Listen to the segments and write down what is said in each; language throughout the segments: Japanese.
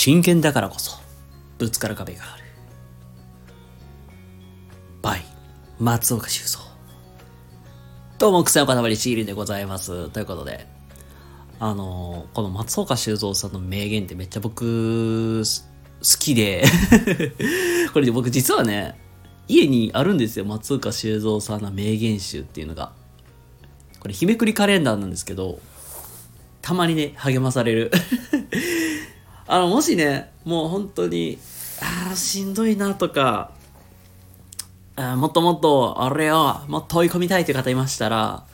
真剣だからこそぶつかる壁がある。バイ松岡修造。どうも草の塊シーリンでございます。ということであのこの松岡修造さんの名言ってめっちゃ僕好きで。これで僕実はね家にあるんですよ。松岡修造さんの名言集っていうのが。これ日めくりカレンダーなんですけどたまにね励まされる。あのもしねもう本当にああしんどいなとかあもっともっとあれよもっと追い込みたいという方いましたら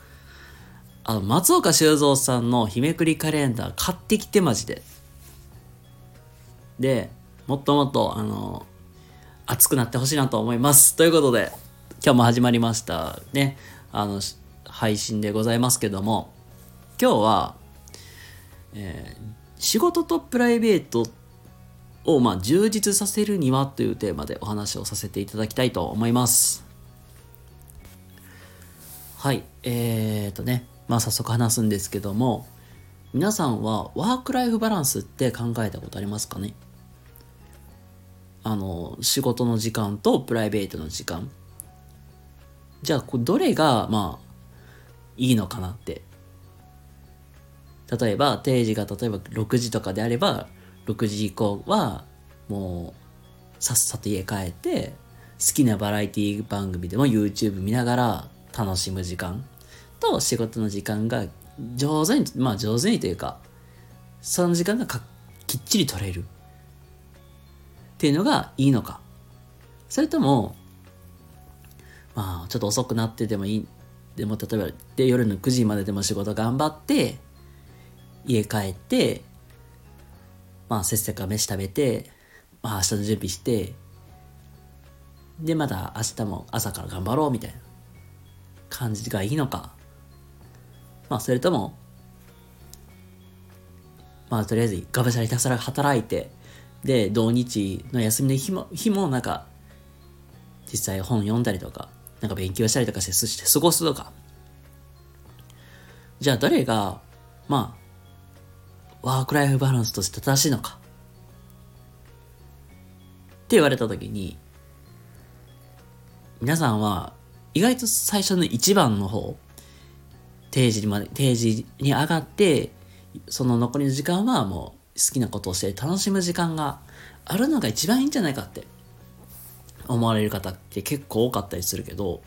あの松岡修造さんの日めくりカレンダー買ってきてマジで。でもっともっとあの熱くなってほしいなと思います。ということで今日も始まりました。ね。あの配信でございますけども今日は、えー仕事とプライベートをまあ充実させるにはというテーマでお話をさせていただきたいと思います。はい。えーとね。まあ早速話すんですけども皆さんはワークライフバランスって考えたことありますかね？あの仕事の時間とプライベートの時間。じゃあどれがまあいいのかなって例えば定時が例えば6時とかであれば6時以降はもうさっさと家帰って好きなバラエティ番組でも YouTube 見ながら楽しむ時間と仕事の時間が上手にまあ上手にというかその時間がきっちり取れる。っていうのがいいのか。それともまあちょっと遅くなってでもいい。でも例えばで夜の9時まででも仕事頑張って家帰って、まあ、せっせか飯食べて、まあ、明日の準備して、で、また明日も朝から頑張ろうみたいな感じがいいのか。まあ、それとも、まあ、とりあえず、がぶしゃらひたすら働いて、で、土日の休みの日も、日もなんか、実際本読んだりとか、なんか勉強したりとかして過ごすとか。じゃあ誰が、まあ、ワークライフバランスとして正しいのか？って言われた時に皆さんは意外と最初の一番の方定時にまで定時に上がってその残りの時間はもう好きなことをして楽しむ時間があるのが一番いいんじゃないかって思われる方って結構多かったりするけど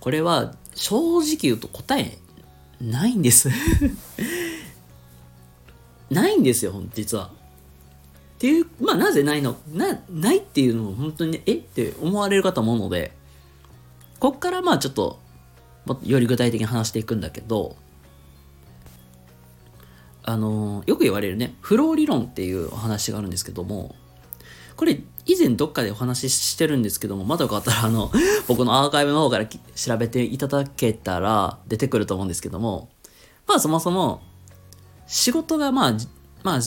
これは正直言うと答えないんです。ないんですよ、実は。っていう、まあなぜないの？な、ないっていうのを本当に、ね、え？って思われる方もので、こっからまあちょっと、より具体的に話していくんだけど、あのよく言われるね、フロー理論っていうお話があるんですけども、これ以前どっかでお話ししてるんですけども、まだよかったらあの、僕のアーカイブの方から調べていただけたら出てくると思うんですけども、まあそもそも仕事がまあ、まあ、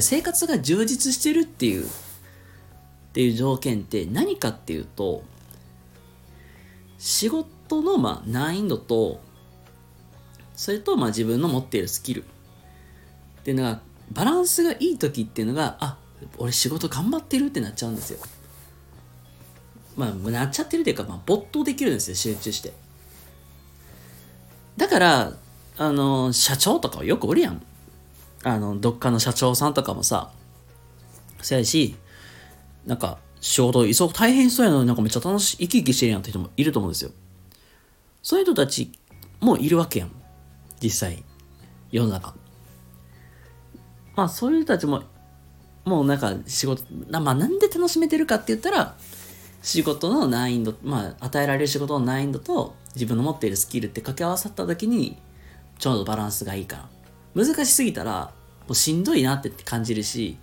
生活が充実してるっていう、っていう条件って何かっていうと、仕事のまあ難易度と、それとまあ自分の持っているスキルっていうのが、バランスがいい時っていうのが、あ、俺仕事頑張ってるってなっちゃうんですよ。まあ、なっちゃってるっていうか、まあ、没頭できるんですよ、集中して。だから、あの、社長とかよくおるやん。あの、どっかの社長さんとかもさ、そうやし、なんか、仕事、急ぐ大変そうやのになんかめっちゃ楽しい、生き生きしてるやんって人もいると思うんですよ。そういう人たちもいるわけやん。実際、世の中。まあ、そういう人たちも、もうなんか仕事、まあなんで楽しめてるかって言ったら、仕事の難易度、まあ与えられる仕事の難易度と自分の持っているスキルって掛け合わさった時に、ちょうどバランスがいいから。難しすぎたら、もうしんどいなって感じるし、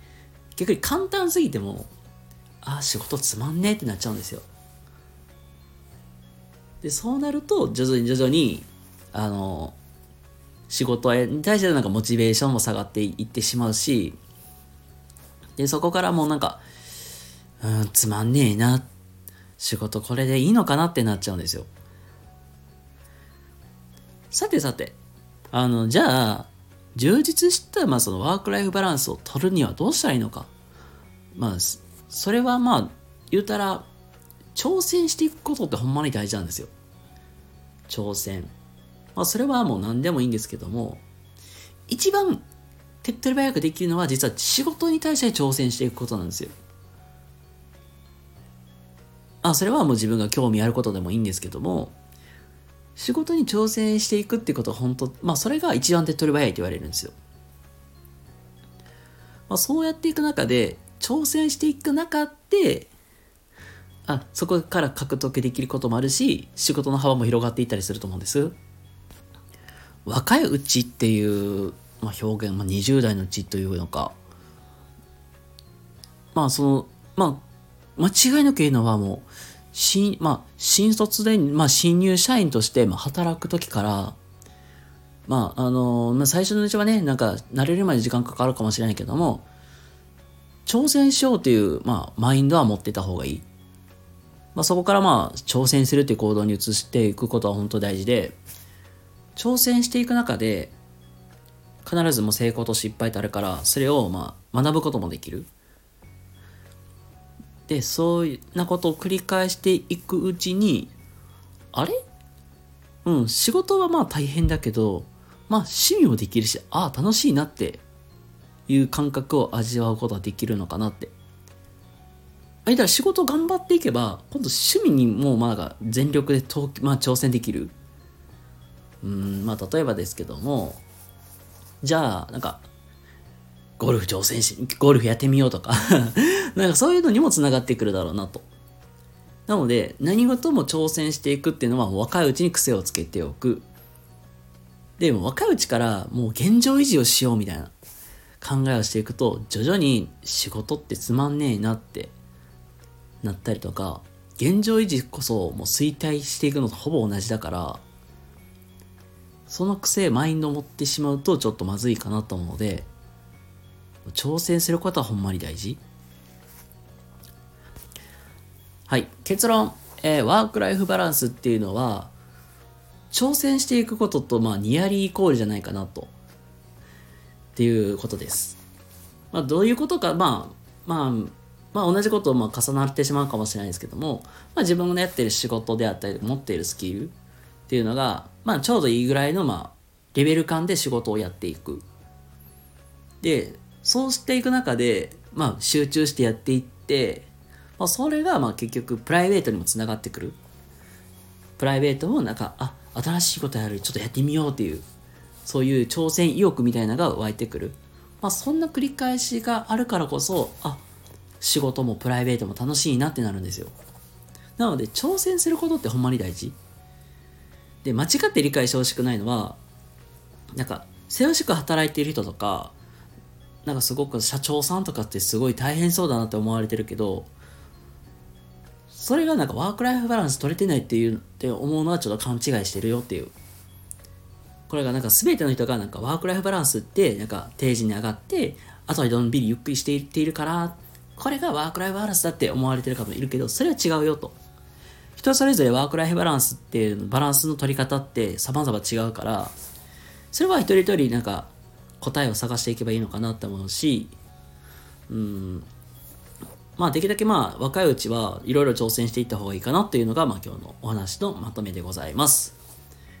逆に簡単すぎても、あ、仕事つまんねえってなっちゃうんですよ。で、そうなると、徐々に徐々に、あの、仕事に対してのなんかモチベーションも下がっていってしまうし、で、そこからもうなんか、うん、つまんねえな、仕事これでいいのかなってなっちゃうんですよ。さてさて、あの、じゃあ、充実した、まあ、そのワークライフバランスを取るにはどうしたらいいのか。まあ、それはまあ、言うたら、挑戦していくことってほんまに大事なんですよ。挑戦。まあ、それはもう何でもいいんですけども、一番手っ取り早くできるのは実は仕事に対して挑戦していくことなんですよ。あ、それはもう自分が興味あることでもいいんですけども、仕事に挑戦していくってことは本当、まあそれが一番手っ取り早いって言われるんですよ。まあそうやっていく中で、挑戦していく中で、あ、そこから獲得できることもあるし、仕事の幅も広がっていったりすると思うんです。若いうちっていう、まあ、表現、まあ、20代のうちというのか、まあその、まあ、間違いなく言うのはもう、新、まあ、新卒で、まあ、新入社員として、まあ、働く時から、まあ、あの、まあ、最初のうちはね、なんか、慣れるまで時間かかるかもしれないけども、挑戦しようという、まあ、マインドは持ってた方がいい。まあ、そこからまあ、挑戦するっていう行動に移していくことは本当大事で、挑戦していく中で、必ずも成功と失敗ってあるから、それをまあ、学ぶこともできる。でそういうなことを繰り返していくうちにあれ？うん仕事はまあ大変だけどまあ趣味もできるしああ楽しいなっていう感覚を味わうことができるのかなって。あだから仕事頑張っていけば今度趣味にもうまだ全力で、まあ、挑戦できる。うんまあ例えばですけどもじゃあなんかゴルフ挑戦し、ゴルフやってみようとか なんかそういうのにもつながってくるだろうなと。なので、何事も挑戦していくっていうのは若いうちに癖をつけておく。でも若いうちからもう現状維持をしようみたいな考えをしていくと、徐々に仕事ってつまんねえなってなったりとか、現状維持こそもう衰退していくのとほぼ同じだから、その癖、マインドを持ってしまうとちょっとまずいかなと思うので、挑戦することはほんまに大事？はい。結論。えー、ワークライフバランスっていうのは、挑戦していくことと、まあ、ニアリーイコールじゃないかなと。っていうことです。まあ、どういうことか、まあ、まあ、まあ、同じことをまあ重なってしまうかもしれないですけども、まあ、自分のやってる仕事であったり、持っているスキルっていうのが、まあ、ちょうどいいぐらいの、まあ、レベル感で仕事をやっていく。で、そうしていく中で、まあ、集中してやっていって、まあ、それが、まあ、結局、プライベートにもつながってくる。プライベートも、なんか、あ、新しいことやる、ちょっとやってみようっていう、そういう挑戦意欲みたいなのが湧いてくる。まあ、そんな繰り返しがあるからこそ、あ、仕事もプライベートも楽しいなってなるんですよ。なので、挑戦することってほんまに大事。で、間違って理解してほしくないのは、なんか、せわしく働いている人とか、なんかすごく社長さんとかってすごい大変そうだなって思われてるけどそれがなんかワークライフバランス取れてないっていうって思うのはちょっと勘違いしてるよっていう。これがなんか全ての人がなんかワークライフバランスってなんか定時に上がってあとはどんびりゆっくりしていっているからこれがワークライフバランスだって思われてる方もいるけどそれは違うよと。人それぞれワークライフバランスっていうバランスの取り方って様々違うからそれは一人一人なんか答えを探していけばいいのかなって思うし、うん、まあできるだけまあ若いうちはいろいろ挑戦していった方がいいかなっていうのがまあ今日のお話のまとめでございます。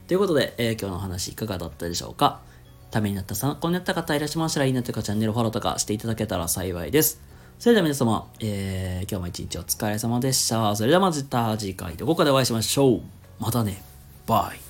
ということで、えー、今日のお話いかがだったでしょうか？ためになった参考になった方いらっしゃいましたらいいなというかチャンネルフォローとかしていただけたら幸いです。それでは皆様、えー、今日も一日お疲れ様でした。それではまた次回どこかでお会いしましょう。またね。バイ。